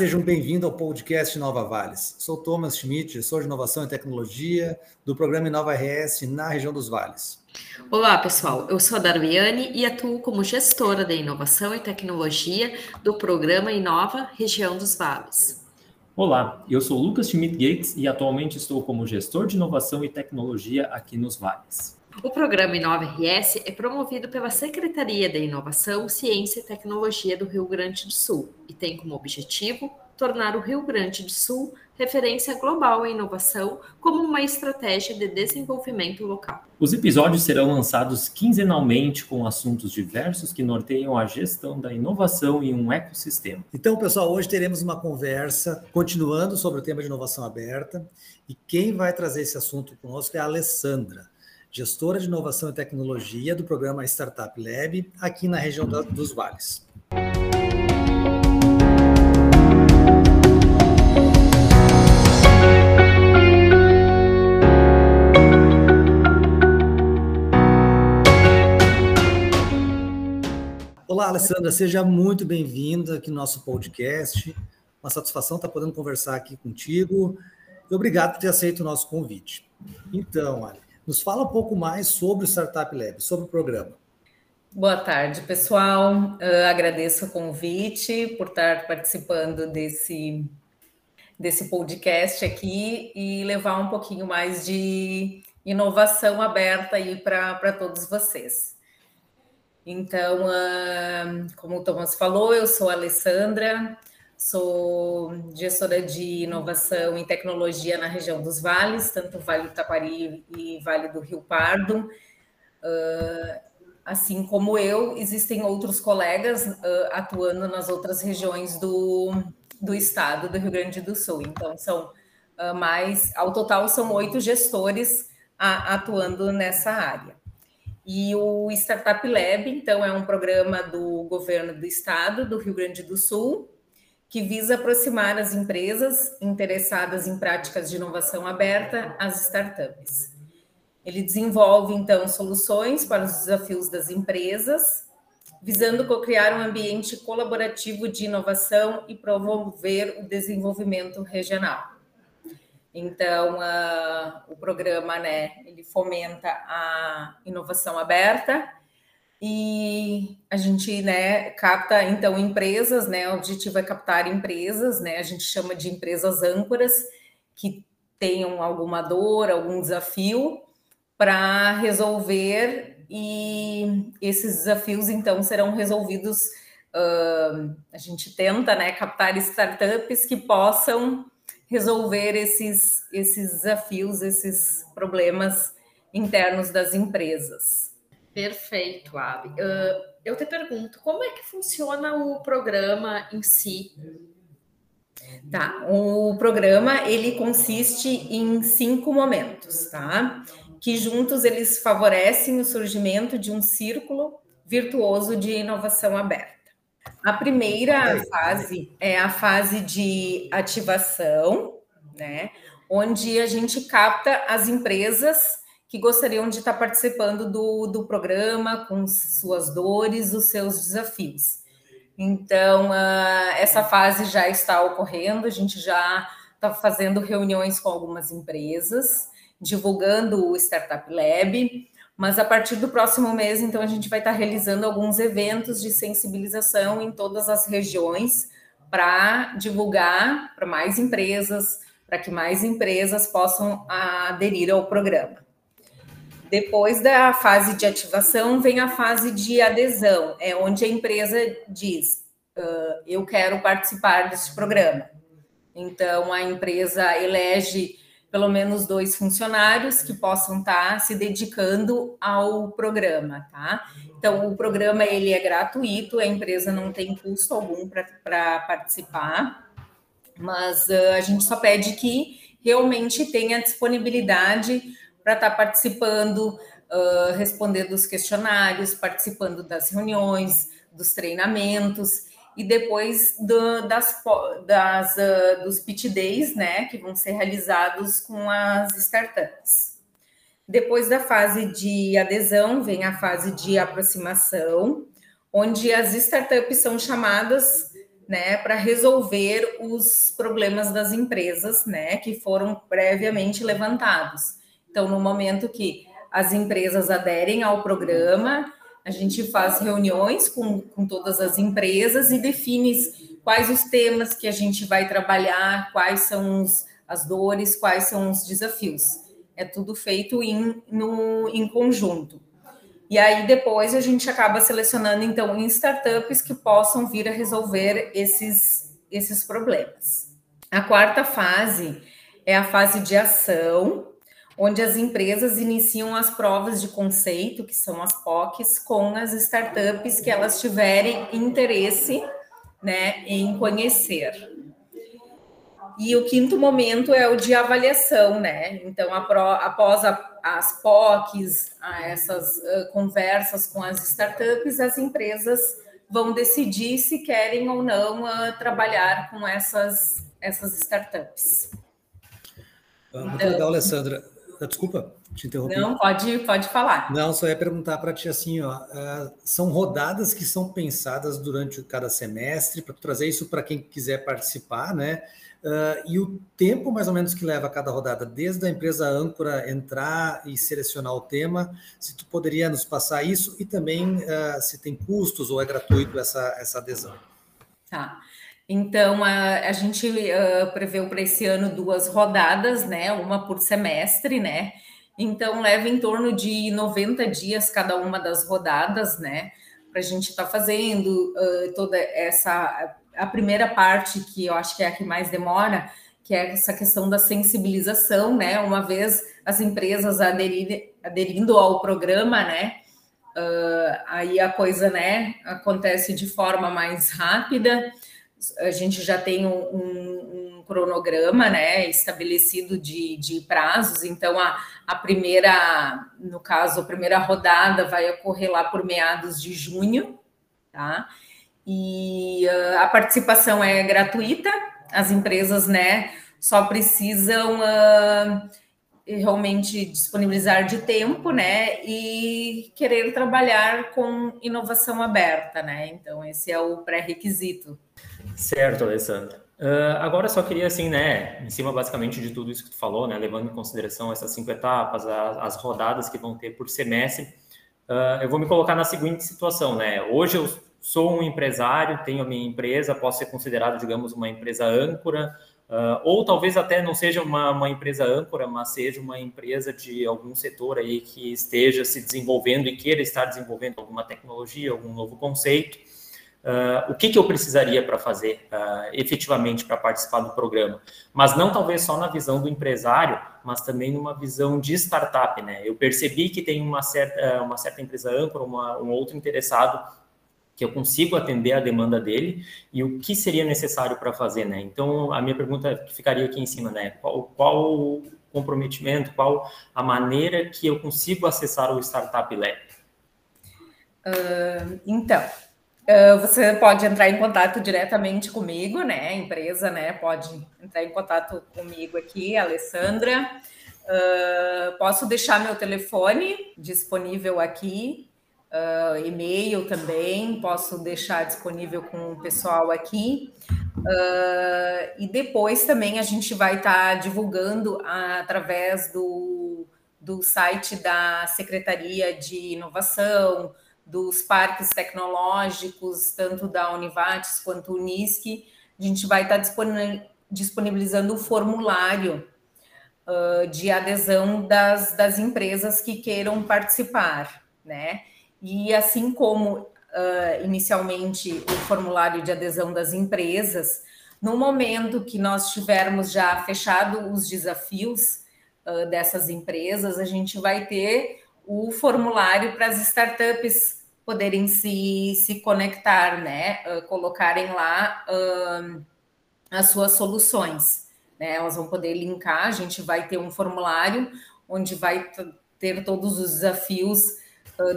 Sejam bem-vindos ao podcast Nova Vales. Sou Thomas Schmidt, gestor de inovação e tecnologia do programa Inova RS na região dos Vales. Olá, pessoal. Eu sou a Darwiane e atuo como gestora de inovação e tecnologia do programa Inova Região dos Vales. Olá, eu sou Lucas Schmidt Gates e atualmente estou como gestor de inovação e tecnologia aqui nos Vales. O programa Inova RS é promovido pela Secretaria de Inovação, Ciência e Tecnologia do Rio Grande do Sul e tem como objetivo tornar o Rio Grande do Sul referência global em inovação como uma estratégia de desenvolvimento local. Os episódios serão lançados quinzenalmente com assuntos diversos que norteiam a gestão da inovação em um ecossistema. Então, pessoal, hoje teremos uma conversa continuando sobre o tema de inovação aberta e quem vai trazer esse assunto conosco é a Alessandra gestora de inovação e tecnologia do programa Startup Lab, aqui na região da, dos Vales. Olá, Alessandra, seja muito bem-vinda aqui no nosso podcast. Uma satisfação estar podendo conversar aqui contigo e obrigado por ter aceito o nosso convite. Então, olha, nos fala um pouco mais sobre o Startup Lab, sobre o programa. Boa tarde, pessoal. Agradeço o convite por estar participando desse, desse podcast aqui e levar um pouquinho mais de inovação aberta aí para todos vocês. Então, uh, como o Thomas falou, eu sou a Alessandra, Sou gestora de inovação e tecnologia na região dos vales, tanto Vale do Taquari e Vale do Rio Pardo. Uh, assim como eu, existem outros colegas uh, atuando nas outras regiões do, do estado do Rio Grande do Sul. Então, são uh, mais, ao total, são oito gestores a, atuando nessa área. E o Startup Lab, então, é um programa do governo do estado do Rio Grande do Sul, que visa aproximar as empresas interessadas em práticas de inovação aberta às startups. Ele desenvolve, então, soluções para os desafios das empresas, visando co-criar um ambiente colaborativo de inovação e promover o desenvolvimento regional. Então, uh, o programa, né, ele fomenta a inovação aberta, e a gente né, capta então empresas, né? O objetivo é captar empresas, né? A gente chama de empresas âncoras que tenham alguma dor, algum desafio para resolver, e esses desafios então serão resolvidos. Uh, a gente tenta né, captar startups que possam resolver esses, esses desafios, esses problemas internos das empresas. Perfeito, Abi. Uh, eu te pergunto, como é que funciona o programa em si? Tá, o programa ele consiste em cinco momentos, tá? Que juntos eles favorecem o surgimento de um círculo virtuoso de inovação aberta. A primeira fase é a fase de ativação, né? Onde a gente capta as empresas que gostariam de estar participando do, do programa com suas dores, os seus desafios. Então, uh, essa fase já está ocorrendo, a gente já está fazendo reuniões com algumas empresas, divulgando o Startup Lab, mas a partir do próximo mês, então, a gente vai estar realizando alguns eventos de sensibilização em todas as regiões para divulgar para mais empresas, para que mais empresas possam aderir ao programa. Depois da fase de ativação, vem a fase de adesão, é onde a empresa diz: uh, eu quero participar desse programa. Então, a empresa elege pelo menos dois funcionários que possam estar se dedicando ao programa, tá? Então, o programa ele é gratuito, a empresa não tem custo algum para participar, mas uh, a gente só pede que realmente tenha disponibilidade para estar tá participando, uh, respondendo os questionários, participando das reuniões, dos treinamentos e depois do, das, das uh, dos pitch days, né, que vão ser realizados com as startups. Depois da fase de adesão, vem a fase de aproximação, onde as startups são chamadas né, para resolver os problemas das empresas, né, que foram previamente levantados. Então, no momento que as empresas aderem ao programa, a gente faz reuniões com, com todas as empresas e define quais os temas que a gente vai trabalhar, quais são os, as dores, quais são os desafios. É tudo feito em, no, em conjunto. E aí depois a gente acaba selecionando então em startups que possam vir a resolver esses, esses problemas. A quarta fase é a fase de ação, onde as empresas iniciam as provas de conceito, que são as POCs, com as startups que elas tiverem interesse né, em conhecer. E o quinto momento é o de avaliação, né? Então, após as POCs, essas conversas com as startups, as empresas vão decidir se querem ou não trabalhar com essas, essas startups. Ah, muito então, legal, Alessandra. Ah, desculpa te interromper. Não, pode, pode falar. Não, só ia perguntar para ti assim, ó, uh, são rodadas que são pensadas durante cada semestre para trazer isso para quem quiser participar, né? Uh, e o tempo mais ou menos que leva cada rodada, desde a empresa âncora entrar e selecionar o tema, se tu poderia nos passar isso e também se tem custos ou é gratuito essa, essa adesão. Tá. Então, a, a gente uh, preveu para esse ano duas rodadas, né? Uma por semestre, né? Então, leva em torno de 90 dias cada uma das rodadas, né? Para a gente estar tá fazendo toda essa a primeira parte, que eu acho que é a que mais demora, que é essa questão da sensibilização, né? Uma vez as empresas aderir, aderindo ao programa, né? Uh, aí a coisa, né, acontece de forma mais rápida. A gente já tem um, um, um cronograma, né, estabelecido de, de prazos. Então, a, a primeira, no caso, a primeira rodada vai ocorrer lá por meados de junho, tá? e uh, a participação é gratuita, as empresas, né, só precisam uh, realmente disponibilizar de tempo, né, e querer trabalhar com inovação aberta, né, então esse é o pré-requisito. Certo, Alessandra. Uh, agora só queria assim, né, em cima basicamente de tudo isso que tu falou, né, levando em consideração essas cinco etapas, as, as rodadas que vão ter por semestre, uh, eu vou me colocar na seguinte situação, né, hoje eu sou um empresário, tenho a minha empresa, posso ser considerado, digamos, uma empresa âncora, uh, ou talvez até não seja uma, uma, empresa âncora, mas seja uma empresa de algum setor aí que esteja se desenvolvendo e queira estar desenvolvendo alguma tecnologia, algum novo conceito. Uh, o que, que eu precisaria para fazer uh, efetivamente para participar do programa? Mas não talvez só na visão do empresário, mas também numa visão de startup, né? Eu percebi que tem uma certa, uma certa empresa âncora, uma, um outro interessado que eu consigo atender a demanda dele e o que seria necessário para fazer, né? Então, a minha pergunta ficaria aqui em cima, né? Qual, qual comprometimento, qual a maneira que eu consigo acessar o Startup Lab? Uh, então, você pode entrar em contato diretamente comigo, né? A empresa, né? Pode entrar em contato comigo aqui, Alessandra. Uh, posso deixar meu telefone disponível aqui uh, e-mail também, posso deixar disponível com o pessoal aqui. Uh, e depois também a gente vai estar tá divulgando através do, do site da Secretaria de Inovação, dos parques tecnológicos, tanto da Univates quanto Unisc, a gente vai estar tá disponibilizando o formulário uh, de adesão das, das empresas que queiram participar, né? E assim como uh, inicialmente o formulário de adesão das empresas, no momento que nós tivermos já fechado os desafios uh, dessas empresas, a gente vai ter o formulário para as startups poderem se, se conectar, né? Uh, colocarem lá as suas soluções. Né? Elas vão poder linkar, a gente vai ter um formulário onde vai ter todos os desafios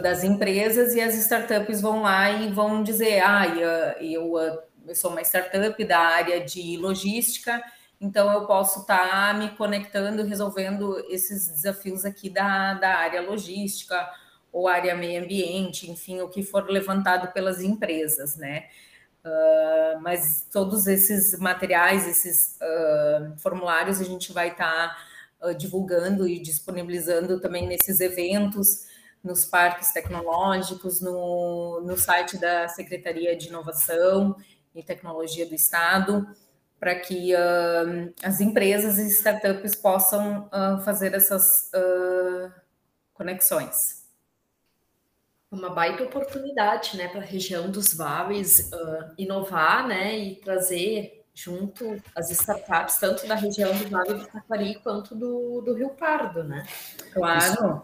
das empresas e as startups vão lá e vão dizer: ah, eu, eu sou uma startup da área de logística, então eu posso estar tá me conectando, resolvendo esses desafios aqui da, da área logística ou área meio ambiente, enfim, o que for levantado pelas empresas, né? Uh, mas todos esses materiais, esses uh, formulários, a gente vai estar tá, uh, divulgando e disponibilizando também nesses eventos, nos parques tecnológicos, no, no site da Secretaria de Inovação e Tecnologia do Estado, para que as empresas e startups possam fazer essas conexões uma baita oportunidade, né, para a região dos vales uh, inovar, né, e trazer junto as startups tanto da região do Vale do Taquari quanto do, do Rio Pardo, né? Claro. Isso,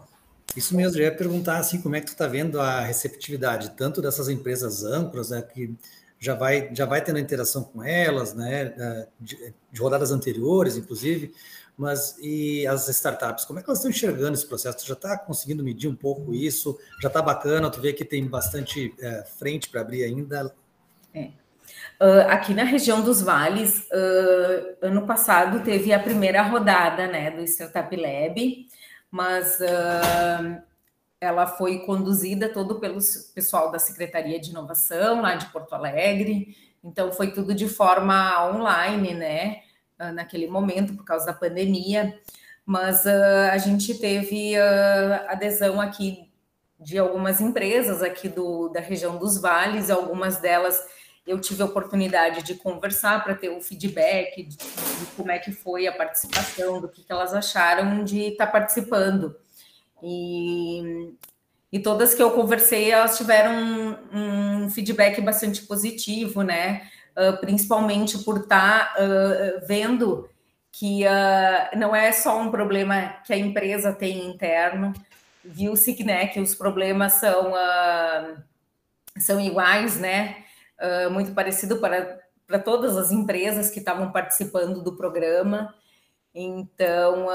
isso mesmo, eu ia perguntar assim, como é que tu está vendo a receptividade tanto dessas empresas âncoras, né, que já vai já vai tendo interação com elas, né, de, de rodadas anteriores, inclusive, mas e as startups, como é que elas estão enxergando esse processo? Tu já está conseguindo medir um pouco isso? Já está bacana? Tu vê que tem bastante é, frente para abrir ainda? É. Uh, aqui na região dos vales, uh, ano passado teve a primeira rodada né, do Startup Lab, mas uh, ela foi conduzida todo pelo pessoal da Secretaria de Inovação, lá de Porto Alegre, então foi tudo de forma online, né? Uh, naquele momento, por causa da pandemia, mas uh, a gente teve uh, adesão aqui de algumas empresas aqui do, da região dos vales, algumas delas eu tive a oportunidade de conversar para ter o feedback de, de, como é que foi a participação, do que, que elas acharam de estar tá participando. E, e todas que eu conversei, elas tiveram um, um feedback bastante positivo, né? Principalmente por estar tá, uh, vendo que uh, não é só um problema que a empresa tem interno, viu-se que, né, que os problemas são, são iguais, né, muito parecido para, para todas as empresas que estavam participando do programa. Então,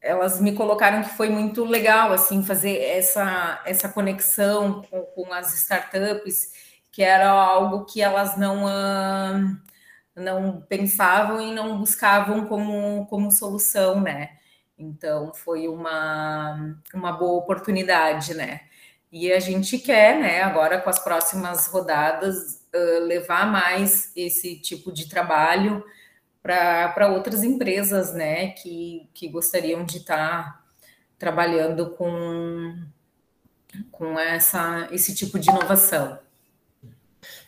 elas me colocaram que foi muito legal assim fazer essa, essa conexão com, com as startups que era algo que elas não, uh, não pensavam e não buscavam como, como solução, né? Então foi uma, uma boa oportunidade, né? E a gente quer, né, agora com as próximas rodadas, uh, levar mais esse tipo de trabalho para outras empresas, né, que, que gostariam de estar tá trabalhando com, com essa, esse tipo de inovação.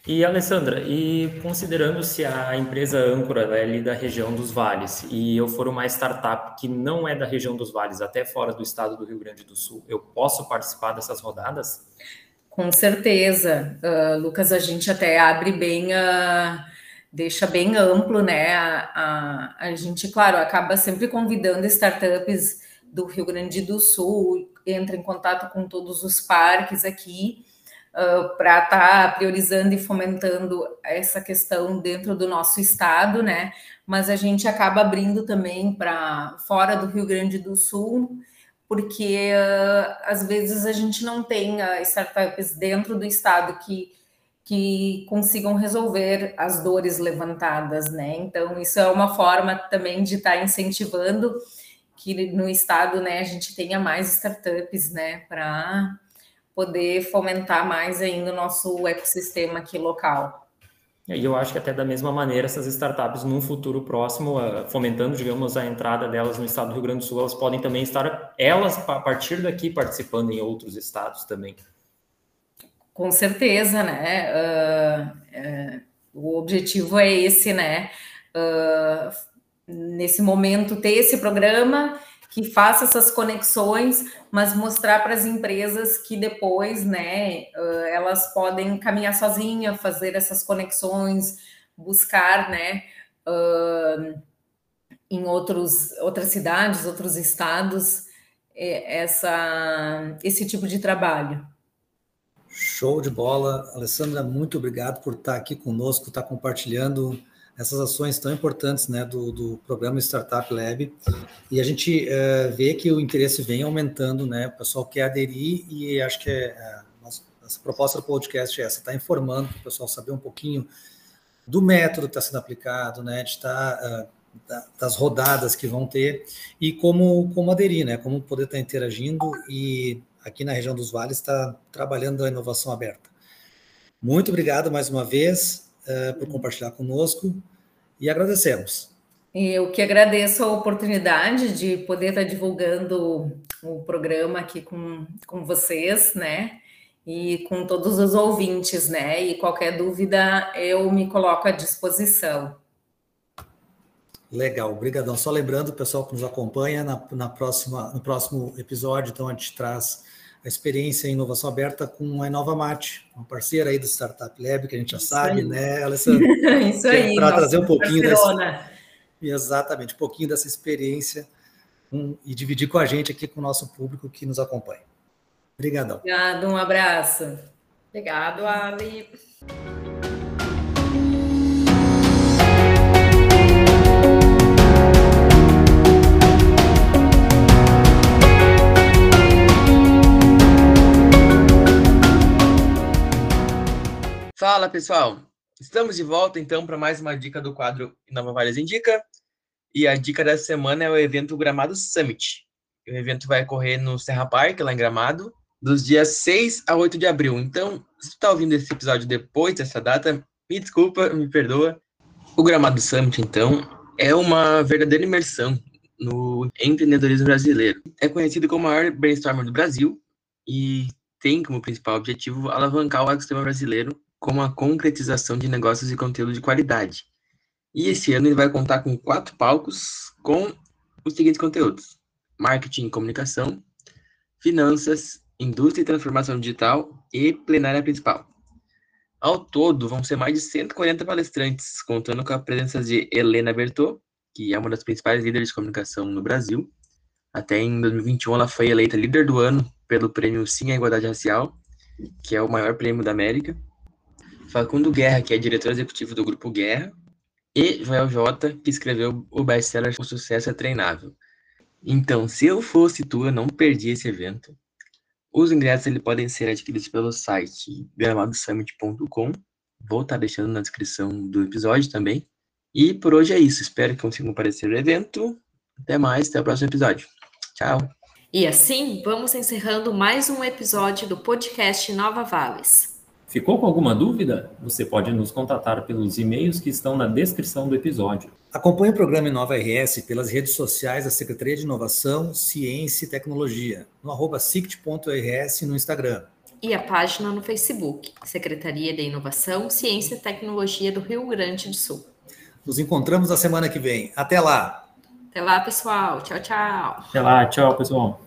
E Alessandra, e considerando se a empresa âncora é ali da região dos vales e eu for uma startup que não é da região dos vales, até fora do estado do Rio Grande do Sul, eu posso participar dessas rodadas? Com certeza, uh, Lucas, a gente até abre bem a. deixa bem amplo, né? A, a, a gente, claro, acaba sempre convidando startups do Rio Grande do Sul, entra em contato com todos os parques aqui, para estar tá priorizando e fomentando essa questão dentro do nosso estado, né? Mas a gente acaba abrindo também para fora do Rio Grande do Sul, porque uh, às vezes a gente não tem uh, startups dentro do estado que que consigam resolver as dores levantadas, né? Então, isso é uma forma também de estar tá incentivando que no estado, né, a gente tenha mais startups, né, para poder fomentar mais ainda o nosso ecossistema aqui local. E eu acho que até da mesma maneira, essas startups, num futuro próximo, ah, fomentando, digamos, a entrada delas no estado do Rio Grande do Sul, elas podem também estar, elas, a partir daqui, participando em outros estados também. Com certeza, né? Uh, uh, o objetivo é esse, né? Uh, nesse momento, ter esse programa que faça essas conexões, mas mostrar para as empresas que depois, né, elas podem caminhar sozinha, fazer essas conexões, buscar, né, em outros, outras cidades, outros estados, essa, esse tipo de trabalho. Show de bola, Alessandra, muito obrigado por estar aqui conosco, estar compartilhando essas ações tão importantes né, do, do programa Startup Lab. E a gente uh, vê que o interesse vem aumentando, né? O pessoal quer aderir e acho que é, é essa proposta do podcast é essa, está informando para o pessoal saber um pouquinho do método que está sendo aplicado, né? De estar uh, das rodadas que vão ter e como, como aderir, né? Como poder estar interagindo e aqui na região dos vales está trabalhando a inovação aberta. Muito obrigado mais uma vez uh, por compartilhar conosco e agradecemos. Eu que agradeço a oportunidade de poder estar divulgando o programa aqui com, com vocês, né? E com todos os ouvintes, né? E qualquer dúvida eu me coloco à disposição. Legal, obrigadão. Só lembrando, o pessoal que nos acompanha, na, na, próxima, no próximo episódio, então a gente traz a experiência em inovação aberta com a Inova Mate, uma parceira aí do Startup Lab, que a gente já Isso sabe, aí. né, Alessandra? Isso aí. Para trazer um pouquinho dessa, exatamente, um pouquinho dessa experiência um, e dividir com a gente aqui, com o nosso público que nos acompanha. Obrigadão. Obrigado, um abraço. Obrigado, Ali. Fala pessoal, estamos de volta então para mais uma dica do quadro Nova Vales Indica. E a dica dessa semana é o evento Gramado Summit. O evento vai ocorrer no Serra Park, lá em Gramado, dos dias 6 a 8 de abril. Então, se está ouvindo esse episódio depois dessa data, me desculpa, me perdoa. O Gramado Summit, então, é uma verdadeira imersão no empreendedorismo brasileiro. É conhecido como o maior brainstormer do Brasil e tem como principal objetivo alavancar o ecossistema brasileiro como a concretização de negócios e conteúdo de qualidade. E esse ano ele vai contar com quatro palcos com os seguintes conteúdos: marketing e comunicação, finanças, indústria e transformação digital e plenária principal. Ao todo, vão ser mais de 140 palestrantes, contando com a presença de Helena Bertot, que é uma das principais líderes de comunicação no Brasil. Até em 2021, ela foi eleita líder do ano pelo prêmio Sim à Igualdade Racial, que é o maior prêmio da América. Facundo Guerra, que é diretor executivo do Grupo Guerra, e Joel J, que escreveu o best-seller O Sucesso é Treinável. Então, se eu fosse tu, eu não perdi esse evento. Os ingressos ele, podem ser adquiridos pelo site gramadosummit.com. Vou estar deixando na descrição do episódio também. E por hoje é isso. Espero que consigam aparecer no evento. Até mais, até o próximo episódio. Tchau. E assim, vamos encerrando mais um episódio do podcast Nova Vales. Ficou com alguma dúvida? Você pode nos contatar pelos e-mails que estão na descrição do episódio. Acompanhe o programa Inova RS pelas redes sociais da Secretaria de Inovação, Ciência e Tecnologia, no arroba sict.rs no Instagram. E a página no Facebook, Secretaria de Inovação, Ciência e Tecnologia do Rio Grande do Sul. Nos encontramos na semana que vem. Até lá! Até lá, pessoal. Tchau, tchau. Até lá, tchau, pessoal.